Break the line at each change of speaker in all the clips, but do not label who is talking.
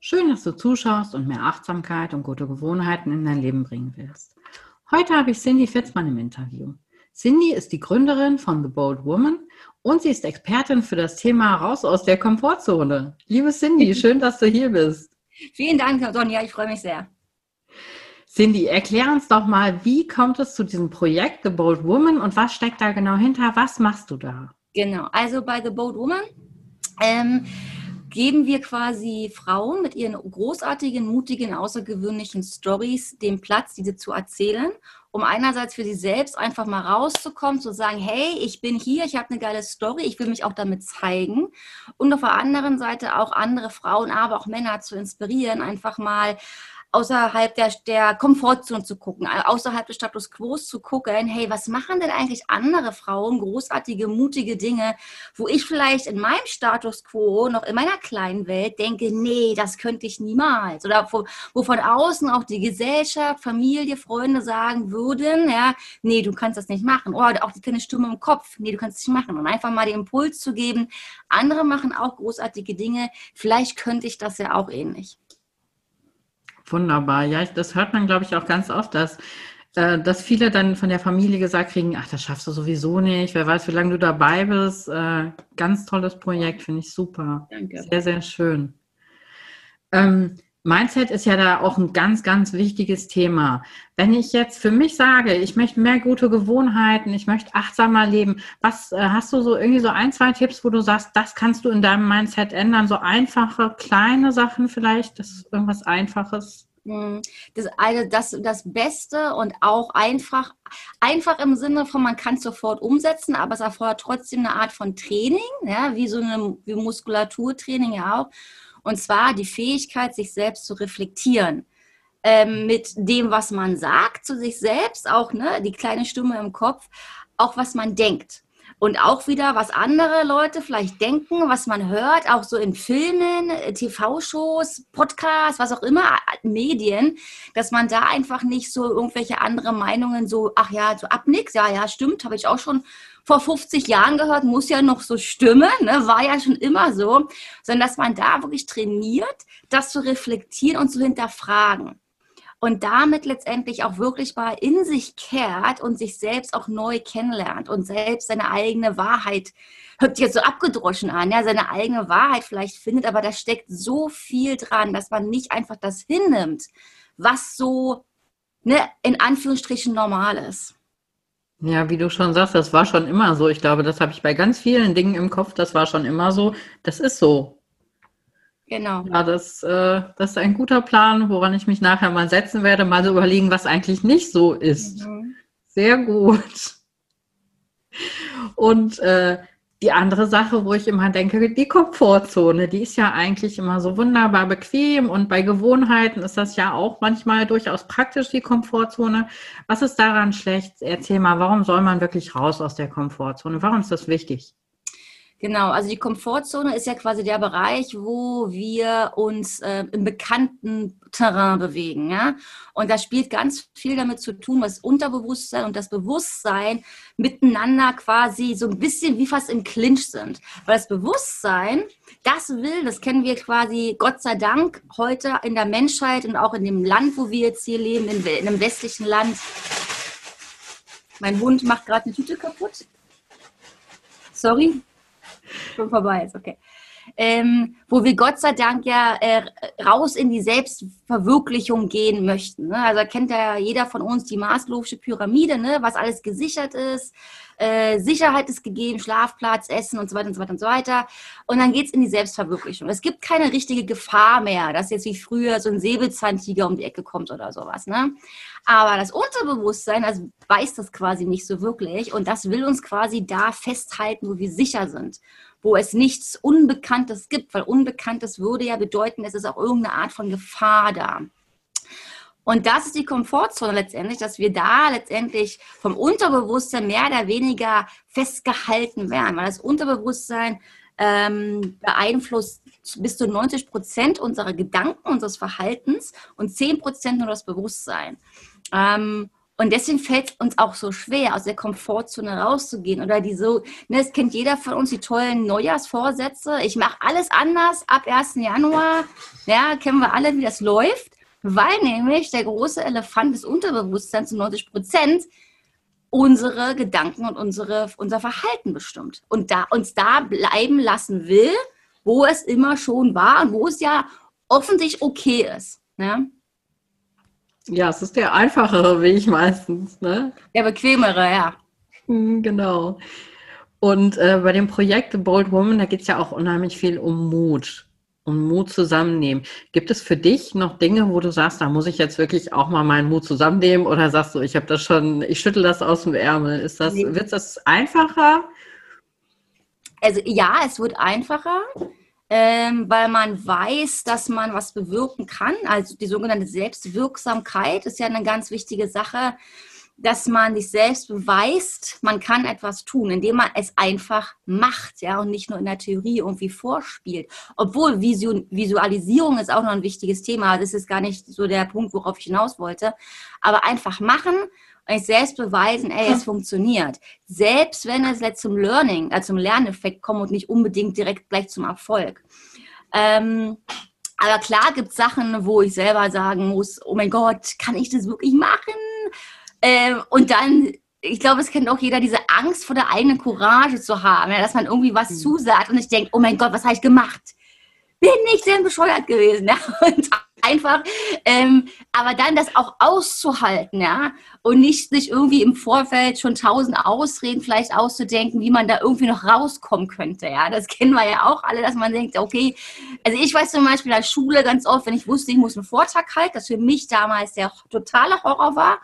Schön, dass du zuschaust und mehr Achtsamkeit und gute Gewohnheiten in dein Leben bringen willst. Heute habe ich Cindy Fitzmann im Interview. Cindy ist die Gründerin von The Bold Woman und sie ist Expertin für das Thema Raus aus der Komfortzone. Liebe Cindy, schön, dass du hier bist.
Vielen Dank, Sonja, ich freue mich sehr.
Cindy, erklär uns doch mal, wie kommt es zu diesem Projekt The Bold Woman und was steckt da genau hinter? Was machst du da?
Genau, also bei The Bold Woman ähm, geben wir quasi Frauen mit ihren großartigen, mutigen, außergewöhnlichen Stories den Platz, diese zu erzählen, um einerseits für sie selbst einfach mal rauszukommen, zu sagen, hey, ich bin hier, ich habe eine geile Story, ich will mich auch damit zeigen. Und auf der anderen Seite auch andere Frauen, aber auch Männer zu inspirieren, einfach mal außerhalb der, der Komfortzone zu gucken, außerhalb des Status Quo zu gucken, hey, was machen denn eigentlich andere Frauen, großartige, mutige Dinge, wo ich vielleicht in meinem Status Quo, noch in meiner kleinen Welt denke, nee, das könnte ich niemals. Oder wo, wo von außen auch die Gesellschaft, Familie, Freunde sagen würden, ja, nee, du kannst das nicht machen. Oder auch die kleine Stimme im Kopf, nee, du kannst es nicht machen. Und einfach mal den Impuls zu geben, andere machen auch großartige Dinge, vielleicht könnte ich das ja auch ähnlich.
Wunderbar. Ja, das hört man, glaube ich, auch ganz oft, dass, äh, dass viele dann von der Familie gesagt kriegen, ach, das schaffst du sowieso nicht. Wer weiß, wie lange du dabei bist. Äh, ganz tolles Projekt, finde ich super. Danke. Sehr, sehr schön. Ähm, Mindset ist ja da auch ein ganz, ganz wichtiges Thema. Wenn ich jetzt für mich sage, ich möchte mehr gute Gewohnheiten, ich möchte achtsamer leben, was äh, hast du so irgendwie so ein, zwei Tipps, wo du sagst, das kannst du in deinem Mindset ändern? So einfache, kleine Sachen vielleicht, das ist irgendwas Einfaches?
Hm, das, eine, das, das Beste und auch einfach, einfach im Sinne von, man kann es sofort umsetzen, aber es erfordert trotzdem eine Art von Training, ja, wie so eine wie Muskulaturtraining ja auch. Und zwar die Fähigkeit, sich selbst zu reflektieren. Ähm, mit dem, was man sagt zu sich selbst, auch ne, die kleine Stimme im Kopf, auch was man denkt. Und auch wieder, was andere Leute vielleicht denken, was man hört, auch so in Filmen, TV-Shows, Podcasts, was auch immer, Medien, dass man da einfach nicht so irgendwelche andere Meinungen so, ach ja, so abnickt, ja, ja, stimmt, habe ich auch schon vor 50 Jahren gehört, muss ja noch so stimmen, ne? war ja schon immer so, sondern dass man da wirklich trainiert, das zu reflektieren und zu hinterfragen. Und damit letztendlich auch wirklich mal in sich kehrt und sich selbst auch neu kennenlernt und selbst seine eigene Wahrheit, hört jetzt so abgedroschen an, ja, seine eigene Wahrheit vielleicht findet, aber da steckt so viel dran, dass man nicht einfach das hinnimmt, was so ne, in Anführungsstrichen normal ist.
Ja, wie du schon sagst, das war schon immer so. Ich glaube, das habe ich bei ganz vielen Dingen im Kopf. Das war schon immer so. Das ist so. Genau. Ja, das, äh, das ist ein guter Plan, woran ich mich nachher mal setzen werde, mal so überlegen, was eigentlich nicht so ist. Mhm. Sehr gut. Und äh, die andere Sache, wo ich immer denke, die Komfortzone, die ist ja eigentlich immer so wunderbar bequem und bei Gewohnheiten ist das ja auch manchmal durchaus praktisch, die Komfortzone. Was ist daran schlecht? Erzähl mal, warum soll man wirklich raus aus der Komfortzone? Warum ist das wichtig?
Genau, also die Komfortzone ist ja quasi der Bereich, wo wir uns äh, im bekannten Terrain bewegen. Ja? Und das spielt ganz viel damit zu tun, was Unterbewusstsein und das Bewusstsein miteinander quasi so ein bisschen wie fast im Clinch sind. Weil das Bewusstsein, das will, das kennen wir quasi Gott sei Dank heute in der Menschheit und auch in dem Land, wo wir jetzt hier leben, in, in einem westlichen Land. Mein Hund macht gerade eine Tüte kaputt. Sorry, vorbei ist, okay. Ähm, wo wir Gott sei Dank ja äh, raus in die Selbstverwirklichung gehen möchten. Ne? Also kennt ja jeder von uns die Maslow'sche Pyramide, ne? was alles gesichert ist. Äh, Sicherheit ist gegeben, Schlafplatz, Essen und so weiter und so weiter und so weiter. Und dann geht's in die Selbstverwirklichung. Es gibt keine richtige Gefahr mehr, dass jetzt wie früher so ein Säbelzahntiger um die Ecke kommt oder sowas. Ne? Aber das Unterbewusstsein, das weiß das quasi nicht so wirklich und das will uns quasi da festhalten, wo wir sicher sind wo es nichts Unbekanntes gibt, weil Unbekanntes würde ja bedeuten, es ist auch irgendeine Art von Gefahr da. Und das ist die Komfortzone letztendlich, dass wir da letztendlich vom Unterbewusstsein mehr oder weniger festgehalten werden, weil das Unterbewusstsein ähm, beeinflusst bis zu 90 Prozent unserer Gedanken, unseres Verhaltens und 10 Prozent nur das Bewusstsein. Ähm, und deswegen fällt es uns auch so schwer, aus der Komfortzone rauszugehen. Oder die so, ne, es kennt jeder von uns die tollen Neujahrsvorsätze. Ich mache alles anders ab 1. Januar. Ja, kennen wir alle, wie das läuft. Weil nämlich der große Elefant des Unterbewusstseins zu 90 Prozent unsere Gedanken und unsere, unser Verhalten bestimmt. Und da, uns da bleiben lassen will, wo es immer schon war und wo es ja offensichtlich okay ist. Ne?
Ja, es ist der einfachere Weg meistens. Ne?
Der bequemere, ja.
Mhm, genau. Und äh, bei dem Projekt Bold Woman, da geht es ja auch unheimlich viel um Mut, um Mut zusammennehmen. Gibt es für dich noch Dinge, wo du sagst, da muss ich jetzt wirklich auch mal meinen Mut zusammennehmen? Oder sagst du, ich habe das schon, ich schüttel das aus dem Ärmel? Ist das, nee. wird das einfacher?
Also ja, es wird einfacher ähm, weil man weiß, dass man was bewirken kann. Also die sogenannte Selbstwirksamkeit ist ja eine ganz wichtige Sache, dass man sich selbst beweist, man kann etwas tun, indem man es einfach macht, ja, und nicht nur in der Theorie irgendwie vorspielt. Obwohl Visualisierung ist auch noch ein wichtiges Thema. Das ist gar nicht so der Punkt, worauf ich hinaus wollte. Aber einfach machen und ich selbst beweisen, ey, es funktioniert. Selbst wenn es jetzt zum Learning, also zum Lerneffekt kommt und nicht unbedingt direkt gleich zum Erfolg. Ähm, aber klar gibt es Sachen, wo ich selber sagen muss, oh mein Gott, kann ich das wirklich machen? Ähm, und dann, ich glaube, es kennt auch jeder, diese Angst vor der eigenen Courage zu haben, ja, dass man irgendwie was mhm. zusagt und ich denke, oh mein Gott, was habe ich gemacht? Bin ich denn bescheuert gewesen? Ja? Und einfach, ähm, aber dann das auch auszuhalten, ja, und nicht sich irgendwie im Vorfeld schon tausend Ausreden vielleicht auszudenken, wie man da irgendwie noch rauskommen könnte, ja, das kennen wir ja auch alle, dass man denkt, okay, also ich weiß zum Beispiel in der Schule ganz oft, wenn ich wusste, ich muss einen Vortrag halten, das für mich damals der totale Horror war,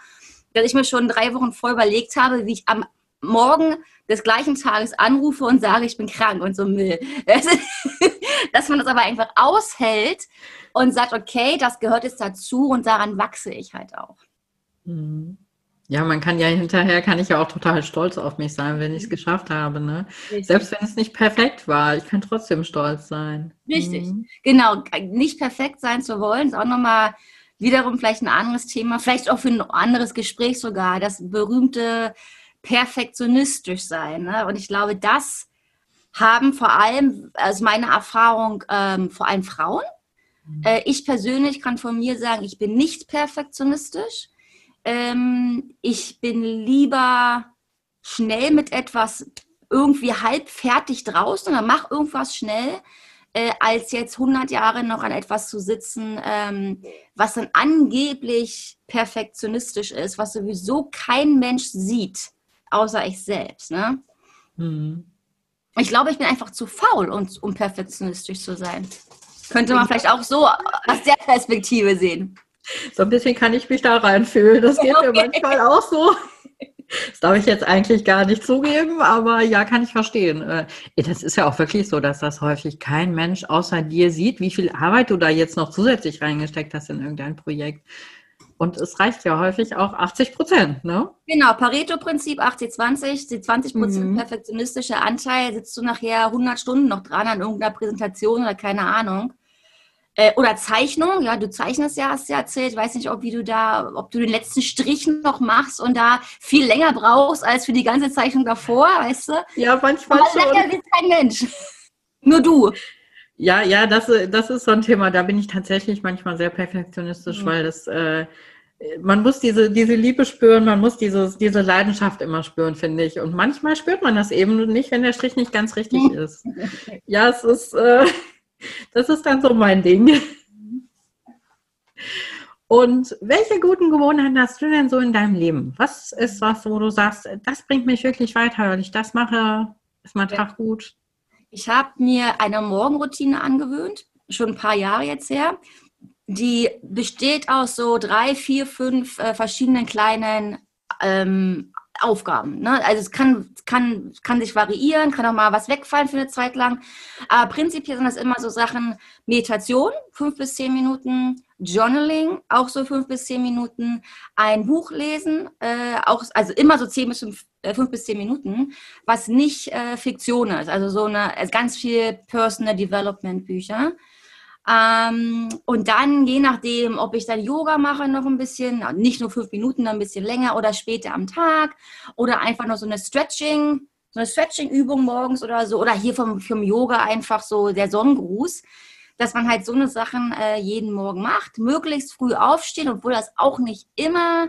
dass ich mir schon drei Wochen vor überlegt habe, wie ich am Morgen des gleichen Tages anrufe und sage, ich bin krank und so Müll. Dass man das aber einfach aushält und sagt, okay, das gehört jetzt dazu und daran wachse ich halt auch.
Mhm. Ja, man kann ja hinterher, kann ich ja auch total stolz auf mich sein, wenn ich es geschafft habe. Ne? Selbst wenn es nicht perfekt war, ich kann trotzdem stolz sein.
Richtig, mhm. genau. Nicht perfekt sein zu wollen, ist auch nochmal wiederum vielleicht ein anderes Thema, vielleicht auch für ein anderes Gespräch sogar. Das berühmte perfektionistisch sein. Ne? Und ich glaube, das haben vor allem, also meine Erfahrung, ähm, vor allem Frauen. Äh, ich persönlich kann von mir sagen, ich bin nicht perfektionistisch. Ähm, ich bin lieber schnell mit etwas irgendwie halb fertig draußen oder mach irgendwas schnell, äh, als jetzt 100 Jahre noch an etwas zu sitzen, ähm, was dann angeblich perfektionistisch ist, was sowieso kein Mensch sieht außer ich selbst. Ne? Mhm. Ich glaube, ich bin einfach zu faul, um perfektionistisch zu sein. Könnte man vielleicht auch so aus der Perspektive sehen.
So ein bisschen kann ich mich da reinfühlen. Das geht okay. mir manchmal auch so. Das darf ich jetzt eigentlich gar nicht zugeben, aber ja, kann ich verstehen. Äh, das ist ja auch wirklich so, dass das häufig kein Mensch außer dir sieht, wie viel Arbeit du da jetzt noch zusätzlich reingesteckt hast in irgendein Projekt. Und es reicht ja häufig auch 80 Prozent, ne?
Genau, Pareto-Prinzip 80-20, die 20 Prozent mhm. perfektionistische Anteil, sitzt du nachher 100 Stunden noch dran an irgendeiner Präsentation oder keine Ahnung. Äh, oder Zeichnung, ja, du zeichnest ja, hast du ja erzählt, ich weiß nicht, ob wie du da, ob du den letzten Strich noch machst und da viel länger brauchst als für die ganze Zeichnung davor, weißt du?
Ja, manchmal Aber schon.
Länger wird kein Mensch. Nur du.
Ja, ja, das, das ist so ein Thema. Da bin ich tatsächlich manchmal sehr perfektionistisch, mhm. weil das äh, man muss diese, diese Liebe spüren, man muss diese, diese Leidenschaft immer spüren, finde ich. Und manchmal spürt man das eben nicht, wenn der Strich nicht ganz richtig ist. Ja, es ist, äh, das ist dann so mein Ding. Und welche guten Gewohnheiten hast du denn so in deinem Leben? Was ist was, wo du sagst, das bringt mich wirklich weiter, weil ich das mache, ist mein ja. Tag gut?
Ich habe mir eine Morgenroutine angewöhnt, schon ein paar Jahre jetzt her. Die besteht aus so drei, vier, fünf äh, verschiedenen kleinen ähm, Aufgaben. Ne? Also es kann, kann, kann sich variieren, kann auch mal was wegfallen für eine Zeit lang. Aber prinzipiell sind das immer so Sachen, Meditation, fünf bis zehn Minuten, Journaling, auch so fünf bis zehn Minuten, ein Buch lesen, äh, auch, also immer so zehn bis fünf, äh, fünf bis zehn Minuten, was nicht äh, Fiktion ist, also so eine, ganz viel Personal Development Bücher. Ähm, und dann, je nachdem, ob ich dann Yoga mache, noch ein bisschen, nicht nur fünf Minuten, dann ein bisschen länger oder später am Tag oder einfach noch so eine Stretching, so eine Stretching-Übung morgens oder so oder hier vom, vom Yoga einfach so der Sonnengruß, dass man halt so eine Sachen äh, jeden Morgen macht, möglichst früh aufstehen, obwohl das auch nicht immer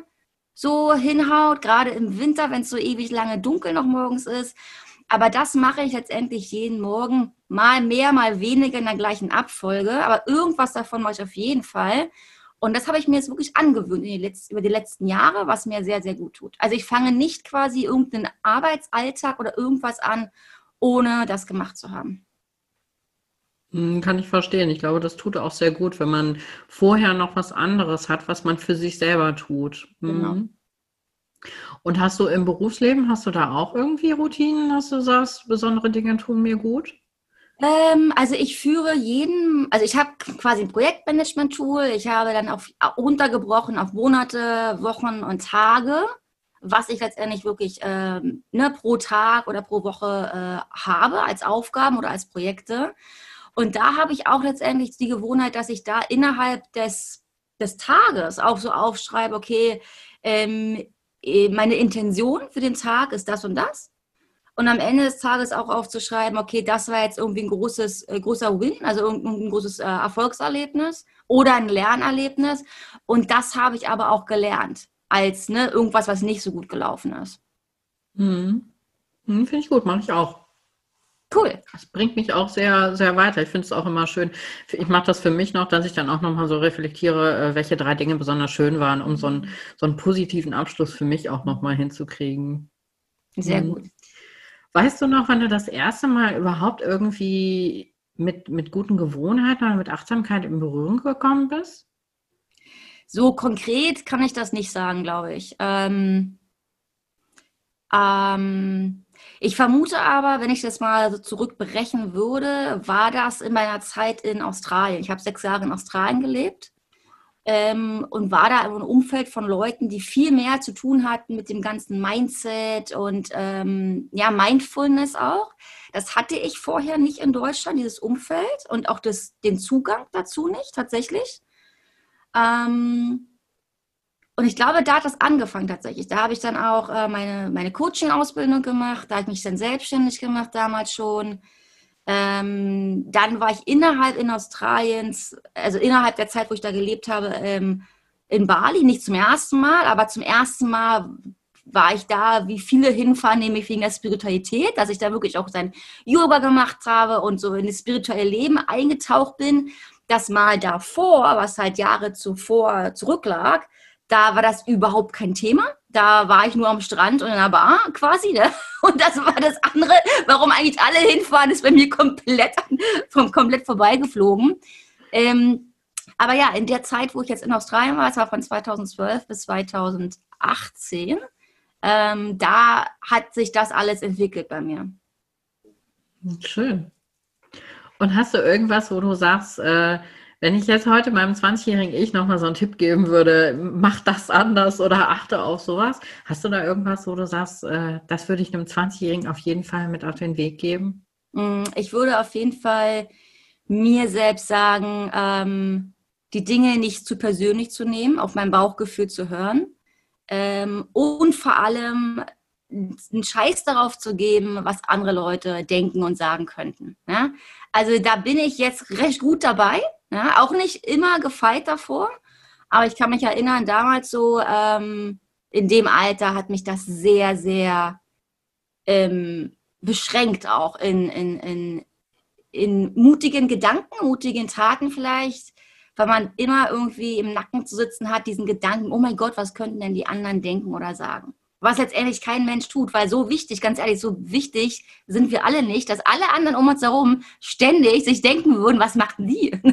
so hinhaut, gerade im Winter, wenn es so ewig lange dunkel noch morgens ist. Aber das mache ich letztendlich jeden Morgen, mal mehr, mal weniger in der gleichen Abfolge. Aber irgendwas davon mache ich auf jeden Fall. Und das habe ich mir jetzt wirklich angewöhnt die letzten, über die letzten Jahre, was mir sehr, sehr gut tut. Also ich fange nicht quasi irgendeinen Arbeitsalltag oder irgendwas an, ohne das gemacht zu haben.
Hm, kann ich verstehen. Ich glaube, das tut auch sehr gut, wenn man vorher noch was anderes hat, was man für sich selber tut. Genau. Und hast du im Berufsleben, hast du da auch irgendwie Routinen, dass du sagst, besondere Dinge tun mir gut?
Ähm, also ich führe jeden, also ich habe quasi ein Projektmanagement-Tool, ich habe dann auf, runtergebrochen auf Monate, Wochen und Tage, was ich letztendlich wirklich ähm, ne, pro Tag oder pro Woche äh, habe als Aufgaben oder als Projekte. Und da habe ich auch letztendlich die Gewohnheit, dass ich da innerhalb des, des Tages auch so aufschreibe, okay, ähm, äh, meine Intention für den Tag ist das und das. Und am Ende des Tages auch aufzuschreiben, okay, das war jetzt irgendwie ein großes, äh, großer Win, also ein großes äh, Erfolgserlebnis oder ein Lernerlebnis. Und das habe ich aber auch gelernt, als ne, irgendwas, was nicht so gut gelaufen ist.
Hm. Hm, Finde ich gut, mache ich auch. Cool. Das bringt mich auch sehr, sehr weiter. Ich finde es auch immer schön. Ich mache das für mich noch, dass ich dann auch nochmal so reflektiere, äh, welche drei Dinge besonders schön waren, um so einen, so einen positiven Abschluss für mich auch nochmal hinzukriegen.
Sehr mhm. gut.
Weißt du noch, wann du das erste Mal überhaupt irgendwie mit, mit guten Gewohnheiten oder mit Achtsamkeit in Berührung gekommen bist?
So konkret kann ich das nicht sagen, glaube ich. Ähm, ähm, ich vermute aber, wenn ich das mal so zurückbrechen würde, war das in meiner Zeit in Australien. Ich habe sechs Jahre in Australien gelebt ähm, und war da einem Umfeld von Leuten, die viel mehr zu tun hatten mit dem ganzen Mindset und ähm, ja, Mindfulness auch. Das hatte ich vorher nicht in Deutschland, dieses Umfeld und auch das, den Zugang dazu nicht tatsächlich. Ähm, und ich glaube, da hat das angefangen tatsächlich. Da habe ich dann auch äh, meine, meine Coaching-Ausbildung gemacht, da habe ich mich dann selbstständig gemacht damals schon. Ähm, dann war ich innerhalb in Australiens, also innerhalb der Zeit, wo ich da gelebt habe, ähm, in Bali, nicht zum ersten Mal, aber zum ersten Mal war ich da, wie viele hinfahren, nämlich wegen der Spiritualität, dass ich da wirklich auch sein Yoga gemacht habe und so in das spirituelle Leben eingetaucht bin. Das Mal davor, was halt Jahre zuvor zurücklag, da war das überhaupt kein Thema. Da war ich nur am Strand und in der Bar quasi. Ne? Und das war das andere, warum eigentlich alle hinfahren, ist bei mir komplett, vom, komplett vorbeigeflogen. Ähm, aber ja, in der Zeit, wo ich jetzt in Australien war, es war von 2012 bis 2018, ähm, da hat sich das alles entwickelt bei mir.
Schön. Und hast du irgendwas, wo du sagst, äh, wenn ich jetzt heute meinem 20-jährigen Ich nochmal so einen Tipp geben würde, mach das anders oder achte auf sowas, hast du da irgendwas, wo du sagst, äh, das würde ich einem 20-Jährigen auf jeden Fall mit auf den Weg geben?
Mm, ich würde auf jeden Fall mir selbst sagen, ähm, die Dinge nicht zu persönlich zu nehmen, auf mein Bauchgefühl zu hören ähm, und vor allem einen Scheiß darauf zu geben, was andere Leute denken und sagen könnten. Ja? Also da bin ich jetzt recht gut dabei. Ja, auch nicht immer gefeit davor, Aber ich kann mich erinnern, damals so, ähm, in dem Alter hat mich das sehr, sehr ähm, beschränkt auch in, in, in, in mutigen Gedanken, mutigen Taten vielleicht, weil man immer irgendwie im Nacken zu sitzen hat, diesen Gedanken, oh mein Gott, was könnten denn die anderen denken oder sagen? Was letztendlich kein Mensch tut, weil so wichtig, ganz ehrlich, so wichtig sind wir alle nicht, dass alle anderen um uns herum ständig sich denken würden, was machten die?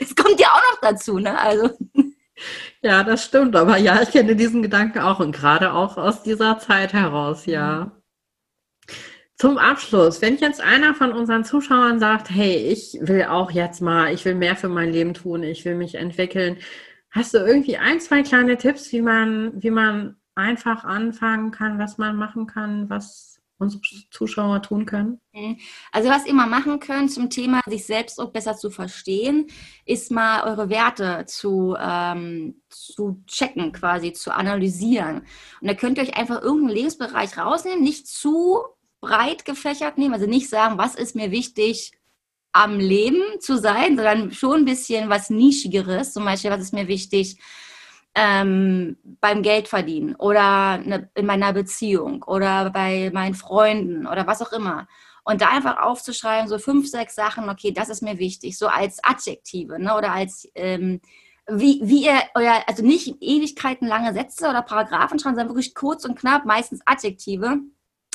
Das kommt ja auch noch dazu, ne? Also.
Ja, das stimmt, aber ja, ich kenne diesen Gedanken auch und gerade auch aus dieser Zeit heraus, ja. Zum Abschluss, wenn jetzt einer von unseren Zuschauern sagt, hey, ich will auch jetzt mal, ich will mehr für mein Leben tun, ich will mich entwickeln, hast du irgendwie ein, zwei kleine Tipps, wie man, wie man einfach anfangen kann, was man machen kann, was unsere Zuschauer tun können?
Also was ihr mal machen könnt zum Thema sich selbst auch besser zu verstehen, ist mal eure Werte zu, ähm, zu checken, quasi zu analysieren. Und da könnt ihr euch einfach irgendeinen Lebensbereich rausnehmen, nicht zu breit gefächert nehmen, also nicht sagen, was ist mir wichtig am Leben zu sein, sondern schon ein bisschen was Nischigeres, zum Beispiel, was ist mir wichtig ähm, beim Geldverdienen oder ne, in meiner Beziehung oder bei meinen Freunden oder was auch immer. Und da einfach aufzuschreiben, so fünf, sechs Sachen, okay, das ist mir wichtig, so als Adjektive ne, oder als ähm, wie, wie ihr euer, also nicht ewigkeiten lange Sätze oder Paragraphen schreiben, sondern wirklich kurz und knapp, meistens Adjektive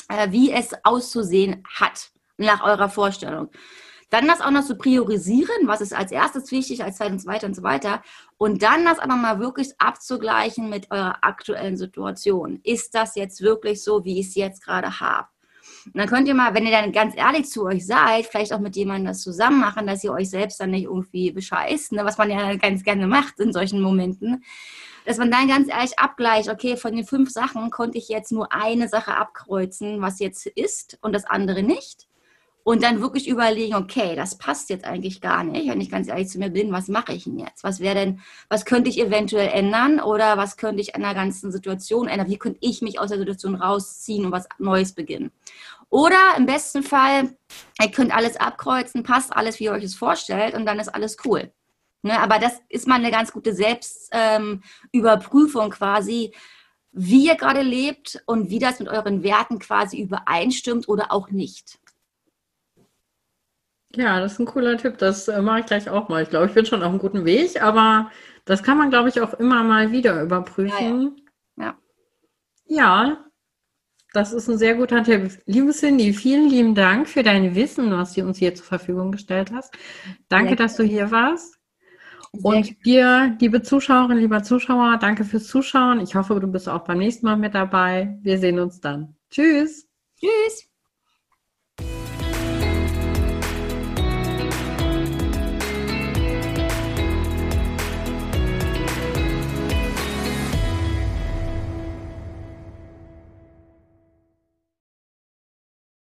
äh, wie es auszusehen hat, nach eurer Vorstellung. Dann das auch noch zu priorisieren, was ist als erstes wichtig, als zweites weiter und so weiter. Und dann das aber mal wirklich abzugleichen mit eurer aktuellen Situation. Ist das jetzt wirklich so, wie ich es jetzt gerade habe? Und dann könnt ihr mal, wenn ihr dann ganz ehrlich zu euch seid, vielleicht auch mit jemandem das zusammen machen, dass ihr euch selbst dann nicht irgendwie bescheißt, ne, was man ja ganz gerne macht in solchen Momenten dass man dann ganz ehrlich abgleicht, okay, von den fünf Sachen konnte ich jetzt nur eine Sache abkreuzen, was jetzt ist und das andere nicht. Und dann wirklich überlegen, okay, das passt jetzt eigentlich gar nicht, wenn ich ganz ehrlich zu mir bin, was mache ich denn jetzt? Was wäre denn, was könnte ich eventuell ändern oder was könnte ich an der ganzen Situation ändern? Wie könnte ich mich aus der Situation rausziehen und was Neues beginnen? Oder im besten Fall, ihr könnt alles abkreuzen, passt alles, wie ihr euch es vorstellt und dann ist alles cool. Ne, aber das ist mal eine ganz gute Selbstüberprüfung ähm, quasi, wie ihr gerade lebt und wie das mit euren Werten quasi übereinstimmt oder auch nicht.
Ja, das ist ein cooler Tipp. Das äh, mache ich gleich auch mal. Ich glaube, ich bin schon auf einem guten Weg, aber das kann man, glaube ich, auch immer mal wieder überprüfen.
Ja, ja.
ja. das ist ein sehr guter Tipp. Liebe Cindy, vielen lieben Dank für dein Wissen, was du uns hier zur Verfügung gestellt hast. Danke, dass du hier warst. Und dir, liebe Zuschauerinnen, lieber Zuschauer, danke fürs Zuschauen. Ich hoffe, du bist auch beim nächsten Mal mit dabei. Wir sehen uns dann. Tschüss.
Tschüss.